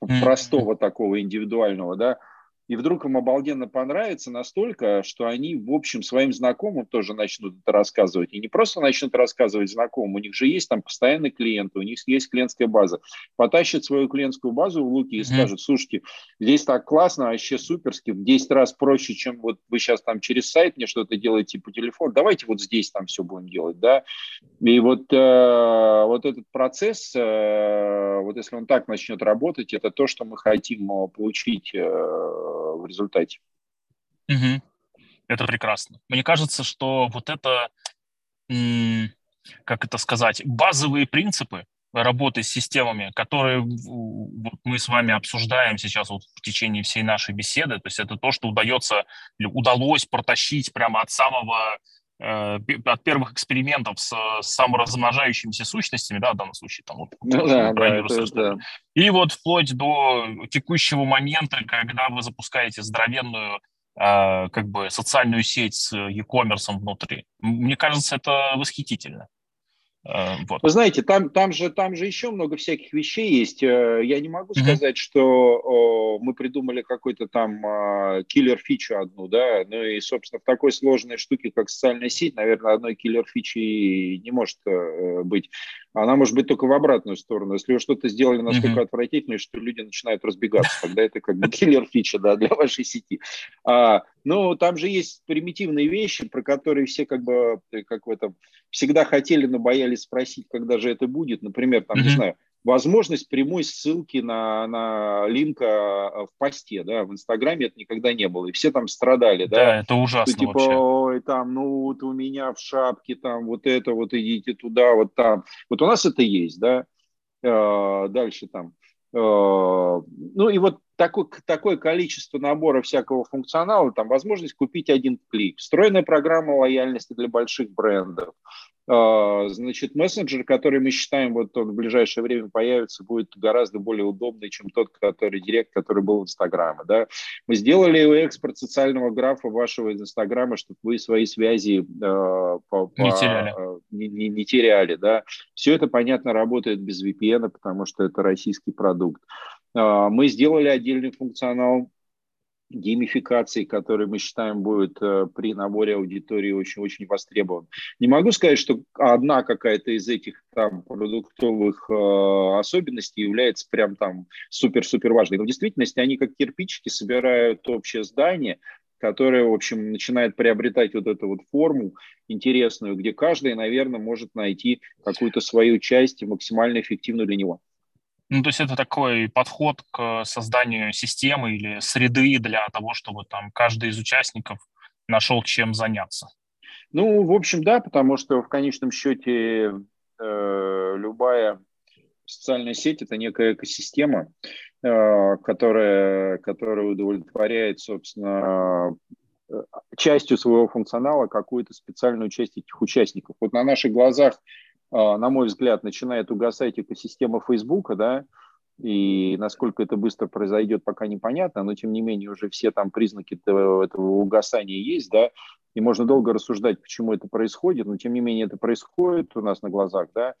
простого такого индивидуального, да, и вдруг им обалденно понравится настолько, что они, в общем, своим знакомым тоже начнут это рассказывать. И не просто начнут рассказывать знакомым, у них же есть там постоянные клиенты, у них есть клиентская база. Потащат свою клиентскую базу в Луки и mm-hmm. скажут, слушайте, здесь так классно, вообще суперски, в 10 раз проще, чем вот вы сейчас там через сайт мне что-то делаете по телефону, давайте вот здесь там все будем делать, да. И вот, э, вот этот процесс, э, вот если он так начнет работать, это то, что мы хотим э, получить э, в результате. Угу. Это прекрасно. Мне кажется, что вот это, как это сказать, базовые принципы работы с системами, которые вот мы с вами обсуждаем сейчас вот в течение всей нашей беседы, то есть это то, что удается, удалось протащить прямо от самого от первых экспериментов с, саморазмножающимися сущностями, да, в данном случае, там, вот, ну, да, да, это, да. и вот вплоть до текущего момента, когда вы запускаете здоровенную э, как бы социальную сеть с e-commerce внутри. Мне кажется, это восхитительно. Э, вот. Вы знаете, там, там, же, там же еще много всяких вещей есть. Э, я не могу mm-hmm. сказать, что мы придумали какой-то там а, киллер-фичу одну, да, ну и, собственно, в такой сложной штуке, как социальная сеть, наверное, одной киллер-фичи не может э, быть. Она может быть только в обратную сторону. Если вы что-то сделали настолько mm-hmm. отвратительное, что люди начинают разбегаться, тогда это как бы *laughs* киллер-фича да, для вашей сети. А, но там же есть примитивные вещи, про которые все как бы как в этом всегда хотели, но боялись спросить, когда же это будет. Например, там, mm-hmm. не знаю, возможность прямой ссылки на, на линка в посте, да, в Инстаграме это никогда не было, и все там страдали, да. Да, это ужасно что, типа, вообще. Ой, там, ну, вот у меня в шапке, там, вот это, вот идите туда, вот там. Вот у нас это есть, да. Э, дальше там. Э, ну, и вот такое, такое количество набора всякого функционала, там возможность купить один клик, встроенная программа лояльности для больших брендов, значит, мессенджер, который мы считаем, вот он в ближайшее время появится, будет гораздо более удобный, чем тот, который директ, который был в Инстаграме. Да? Мы сделали экспорт социального графа вашего из Инстаграма, чтобы вы свои связи э, по, не теряли. Э, не, не, не теряли да? Все это, понятно, работает без VPN, потому что это российский продукт. Э, мы сделали отдельный функционал геймификации, который мы считаем будет э, при наборе аудитории очень-очень востребован. Не могу сказать, что одна какая-то из этих там продуктовых э, особенностей является прям там супер-супер важной, но в действительности они как кирпичики собирают общее здание, которое, в общем, начинает приобретать вот эту вот форму интересную, где каждый, наверное, может найти какую-то свою часть максимально эффективную для него. Ну, то есть это такой подход к созданию системы или среды для того, чтобы там каждый из участников нашел чем заняться. Ну, в общем, да, потому что в конечном счете э, любая социальная сеть – это некая экосистема, э, которая, которая удовлетворяет, собственно, э, частью своего функционала какую-то специальную часть этих участников. Вот на наших глазах на мой взгляд, начинает угасать экосистема Фейсбука, да, и насколько это быстро произойдет, пока непонятно, но тем не менее уже все там признаки этого, угасания есть, да, и можно долго рассуждать, почему это происходит, но тем не менее это происходит у нас на глазах, да,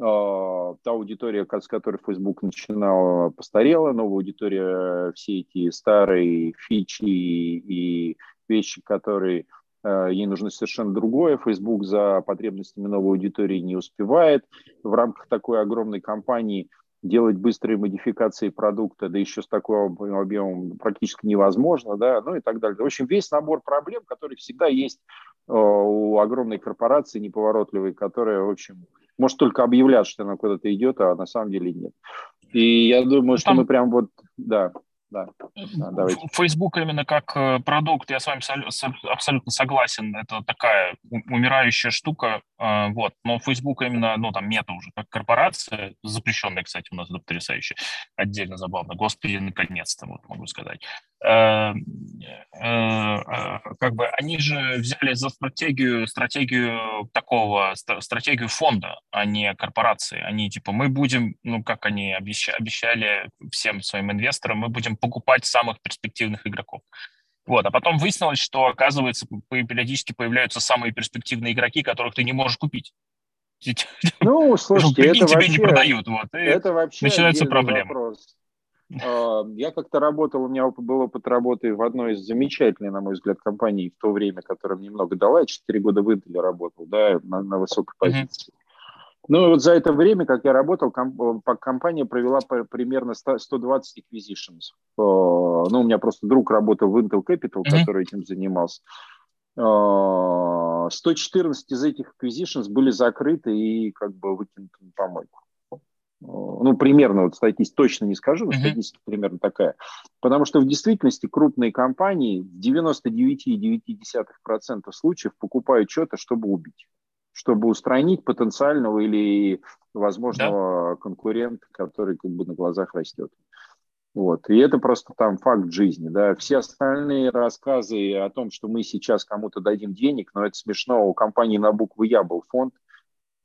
а, та аудитория, с которой Facebook начинал, постарела, новая аудитория, все эти старые фичи и вещи, которые Э, ей нужно совершенно другое. Facebook за потребностями новой аудитории не успевает. В рамках такой огромной кампании делать быстрые модификации продукта, да еще с таким объемом практически невозможно, да, ну и так далее. В общем, весь набор проблем, который всегда есть э, у огромной корпорации неповоротливой, которая, в общем, может только объявлять, что она куда-то идет, а на самом деле нет. И я думаю, что мы прям вот, да да. да Facebook именно как э, продукт, я с вами абсолютно согласен, это такая умирающая штука, э, вот, но Facebook именно, ну, там, мета уже, как корпорация, запрещенная, кстати, у нас это потрясающе, отдельно забавно, господи, наконец-то, вот, могу сказать. Э, как бы они же взяли за стратегию, стратегию такого, стратегию фонда, а не корпорации. Они типа, мы будем, ну, как они обещали, всем своим инвесторам, мы будем покупать самых перспективных игроков. Вот, а потом выяснилось, что, оказывается, периодически появляются самые перспективные игроки, которых ты не можешь купить. Ну, *laughs* слушайте, это тебе вообще, не продают, вот, это вообще начинаются проблемы. Вопрос. Я как-то работал, у меня был опыт работы в одной из замечательной, на мой взгляд, компаний в то время, которая мне много дала. Я 4 года в Intel работал, да, на, на высокой позиции. Mm-hmm. Ну, вот за это время, как я работал, компания провела примерно 120 acquisitions. Ну, у меня просто друг работал в Intel Capital, mm-hmm. который этим занимался. 114 из этих acquisitions были закрыты и как бы выкинуты на помойку. Ну, примерно, вот статистика точно не скажу, но mm-hmm. статистика примерно такая. Потому что в действительности крупные компании в 99,9% случаев покупают что-то, чтобы убить чтобы устранить потенциального или возможного да. конкурента, который как бы на глазах растет. Вот. И это просто там факт жизни. Да. Все остальные рассказы о том, что мы сейчас кому-то дадим денег, но это смешно. У компании на букву Я был фонд,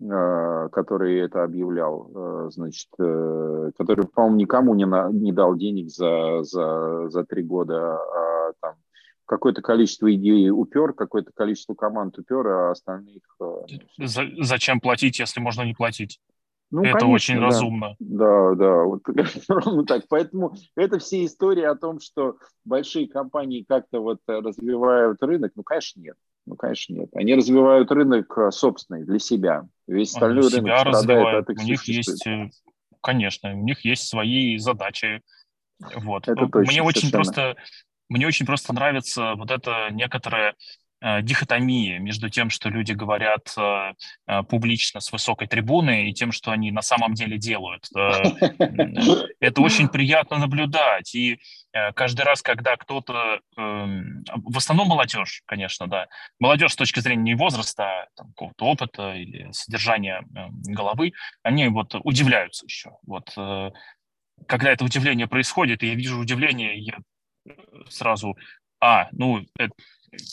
который это объявлял, э, значит, э, который, по-моему, никому не, на, не дал денег за, за, за три года, а там какое-то количество идей упер, какое-то количество команд упер, а остальных... Э, За, зачем платить, если можно не платить? Ну, это конечно, очень да. разумно. Да, да, вот *laughs* ровно так. Поэтому это все истории о том, что большие компании как-то вот развивают рынок, ну, конечно, нет. Ну, конечно, нет. Они развивают рынок э, собственный, для себя. Весь остальной Они рынок себя страдает от их У них есть, э, конечно, у них есть свои задачи. Вот. Это точно, Мне очень просто мне очень просто нравится вот эта некоторая э, дихотомия между тем, что люди говорят э, э, публично с высокой трибуны, и тем, что они на самом деле делают. Это очень *laughs* приятно наблюдать. И каждый раз, когда кто-то, эм, в основном молодежь, конечно, да, молодежь с точки зрения возраста, а какого-то опыта или содержания головы, они вот удивляются еще. Вот когда это удивление происходит, и я вижу удивление, я сразу, а, ну, это,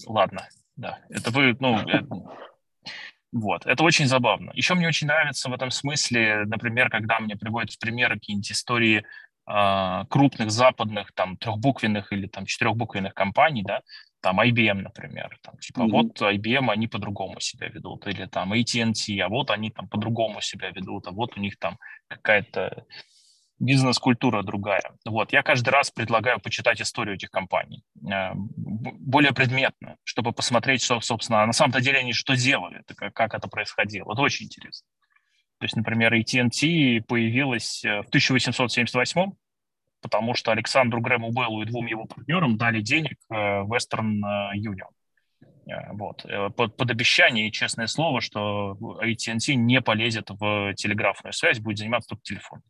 ладно, да, это вы, ну, это, вот, это очень забавно. Еще мне очень нравится в этом смысле, например, когда мне приводят в пример какие-нибудь истории э, крупных западных, там, трехбуквенных или там четырехбуквенных компаний, да, там IBM, например, там, типа, mm-hmm. вот IBM, они по-другому себя ведут, или там AT&T, а вот они там по-другому себя ведут, а вот у них там какая-то бизнес-культура другая. Вот, я каждый раз предлагаю почитать историю этих компаний э, более предметно, чтобы посмотреть, что, собственно, на самом-то деле они что делали, как это происходило. Это очень интересно. То есть, например, AT&T появилась э, в 1878 потому что Александру Грэму Беллу и двум его партнерам дали денег э, Western Union. Вот. Под, под обещание и честное слово, что AT&T не полезет в телеграфную связь, будет заниматься только телефоном.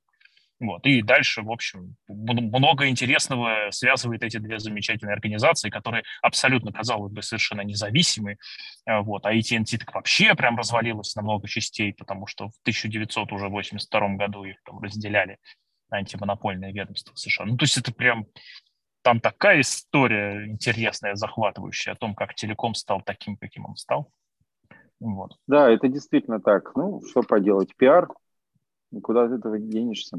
Вот. И дальше, в общем, много интересного связывает эти две замечательные организации, которые абсолютно, казалось бы, совершенно независимы. Э, вот. А AT&T так вообще прям развалилась на много частей, потому что в 1982 году их там разделяли антимонопольное ведомство США. Ну, то есть это прям там такая история интересная, захватывающая о том, как телеком стал таким, каким он стал. Вот. Да, это действительно так. Ну, что поделать, пиар, куда ты этого денешься.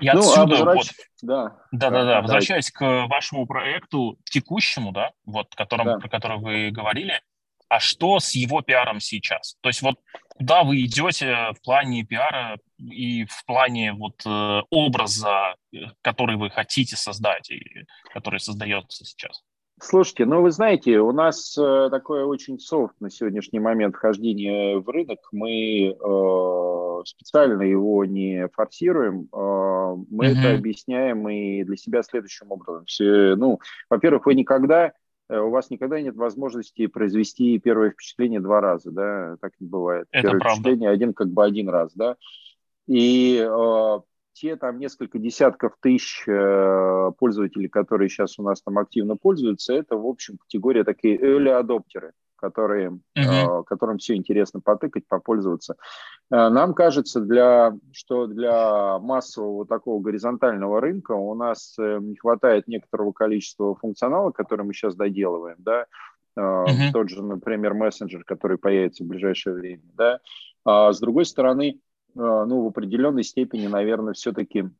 И ну, отсюда, возвращ... вот, да, да, да, да, возвращаясь к вашему проекту текущему, да, вот, которым, да. про который вы говорили, а что с его пиаром сейчас? То есть вот куда вы идете в плане пиара и в плане вот э, образа, э, который вы хотите создать и который создается сейчас? Слушайте, ну вы знаете, у нас э, такое очень софт на сегодняшний момент вхождение в рынок. Мы э, специально его не форсируем. Э, мы mm-hmm. это объясняем и для себя следующим образом. Все, ну, во-первых, вы никогда, э, у вас никогда нет возможности произвести первое впечатление два раза, да, так не бывает. Это первое правда. впечатление один как бы один раз, да. И э, те там несколько десятков тысяч э, пользователей, которые сейчас у нас там активно пользуются, это, в общем, категория такие early адоптеры, которые, uh-huh. э, которым все интересно потыкать, попользоваться. Э, нам кажется, для, что для массового такого горизонтального рынка у нас э, не хватает некоторого количества функционала, который мы сейчас доделываем, да, Uh-huh. Тот же, например, мессенджер, который появится в ближайшее время. Да? А с другой стороны, ну, в определенной степени, наверное, все-таки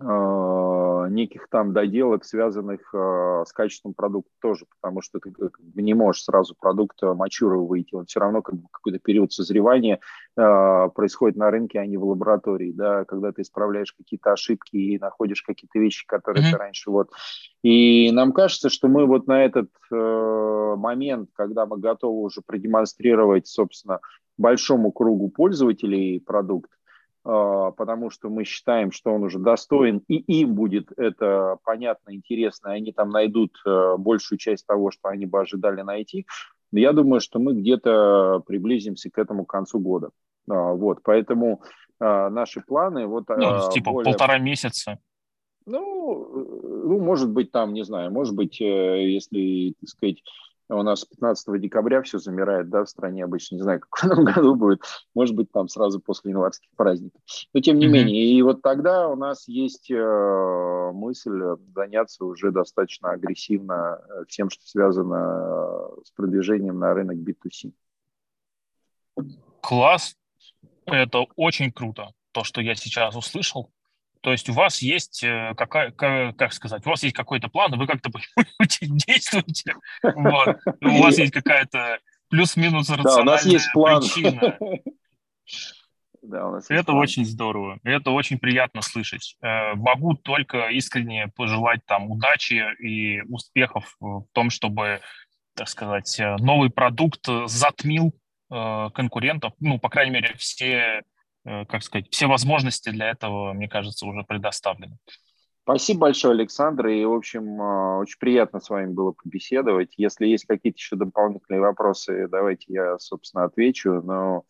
Э, неких там доделок, связанных э, с качеством продукта тоже, потому что ты не можешь сразу продукт мачура выйти, он все равно как бы, какой-то период созревания происходит на рынке, а не в лаборатории, да, когда ты исправляешь какие-то ошибки и находишь какие-то вещи, которые mm-hmm. ты раньше вот. И нам кажется, что мы вот на этот э, момент, когда мы готовы уже продемонстрировать, собственно, большому кругу пользователей продукт, а, потому что мы считаем, что он уже достоин, и им будет это понятно, интересно, и они там найдут э, большую часть того, что они бы ожидали найти. Я думаю, что мы где-то приблизимся к этому концу года. А, вот, поэтому а, наши планы... Вот, ну, типа более... полтора месяца. Ну, э, ну, может быть, там, не знаю, может быть, э, если, так сказать, у нас 15 декабря все замирает, да, в стране обычно, не знаю, как *laughs* в этом году будет, может быть, там сразу после январских праздников. Но тем не mm-hmm. менее, и вот тогда у нас есть э, мысль заняться уже достаточно агрессивно э, всем, что связано э, с продвижением на рынок B2C. Класс, это очень круто, то, что я сейчас услышал. То есть у вас есть, э, какая, как сказать, у вас есть какой-то план, вы как-то *laughs* действуете, вот. у вас есть какая-то плюс-минус рациональная да, у нас есть план. причина. *laughs* Да, у нас это план. очень здорово, это очень приятно слышать. Э, могу только искренне пожелать там удачи и успехов в том, чтобы, так сказать, э, новый продукт затмил конкурентов, ну, по крайней мере, все как сказать, все возможности для этого, мне кажется, уже предоставлены. Спасибо большое, Александр. И, в общем, э, очень приятно с вами было побеседовать. Если есть какие-то еще дополнительные вопросы, давайте я, собственно, отвечу. Но,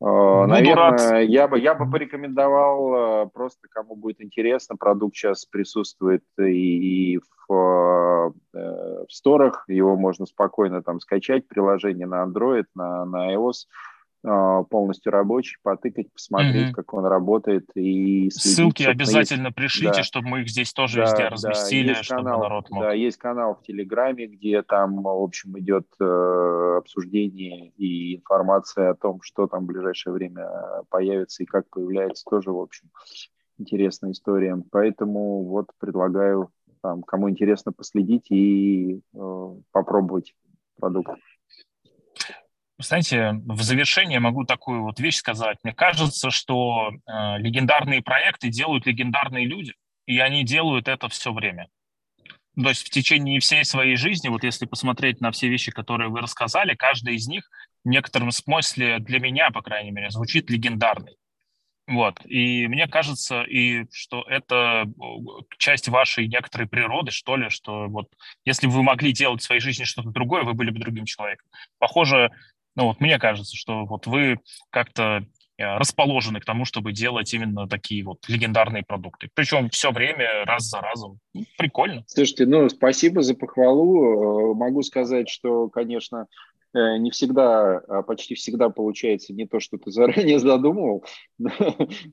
э, Буду наверное, я бы, я бы порекомендовал просто, кому будет интересно, продукт сейчас присутствует и в, в сторах, его можно спокойно там скачать, приложение на Android, на, на iOS – полностью рабочий, потыкать, посмотреть, mm-hmm. как он работает. И следить, Ссылки обязательно есть... пришлите, да. чтобы мы их здесь тоже да, везде разместили, да. чтобы канал, народ мог. Да, есть канал в Телеграме, где там, в общем, идет э, обсуждение и информация о том, что там в ближайшее время появится и как появляется, тоже, в общем, интересная история. Поэтому вот предлагаю там, кому интересно последить и э, попробовать продукт. Знаете, в завершение могу такую вот вещь сказать. Мне кажется, что э, легендарные проекты делают легендарные люди, и они делают это все время. То есть в течение всей своей жизни, вот если посмотреть на все вещи, которые вы рассказали, каждый из них в некотором смысле для меня, по крайней мере, звучит легендарный. Вот. И мне кажется, и что это часть вашей некоторой природы, что ли, что вот если бы вы могли делать в своей жизни что-то другое, вы были бы другим человеком. Похоже, ну вот мне кажется, что вот вы как-то э, расположены к тому, чтобы делать именно такие вот легендарные продукты. Причем все время, раз за разом. Ну, прикольно. Слушайте, ну, спасибо за похвалу. Э, могу сказать, что, конечно, не всегда, а почти всегда получается не то, что ты заранее *laughs* задумывал,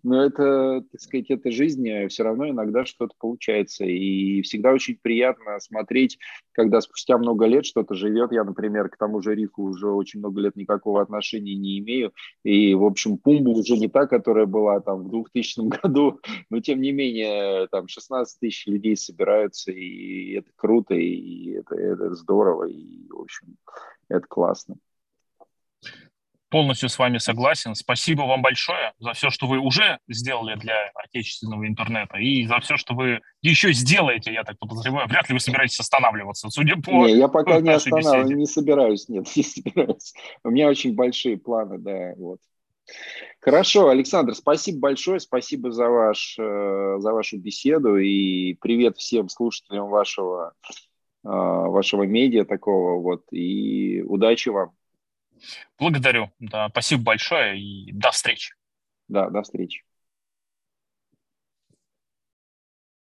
но это, так сказать, это жизнь, э, все равно иногда что-то получается. И всегда очень приятно смотреть, когда спустя много лет что-то живет. Я, например, к тому же рифу уже очень много лет никакого отношения не имею. И, в общем, Пумба уже не та, которая была там в 2000 *laughs* году, но, тем не менее, там 16 тысяч людей собираются, и это круто, и это, это здорово, и, в общем, это классно. Полностью с вами согласен. Спасибо вам большое за все, что вы уже сделали для отечественного интернета и за все, что вы еще сделаете, я так подозреваю. Вряд ли вы собираетесь останавливаться, судя по Не, я пока не останавливаюсь, не собираюсь, нет, *laughs* не собираюсь. У меня очень большие планы, да, вот. Хорошо, Александр, спасибо большое, спасибо за, ваш, э, за вашу беседу и привет всем слушателям вашего вашего медиа такого, вот, и удачи вам. Благодарю, да, спасибо большое и до встречи. Да, до встречи.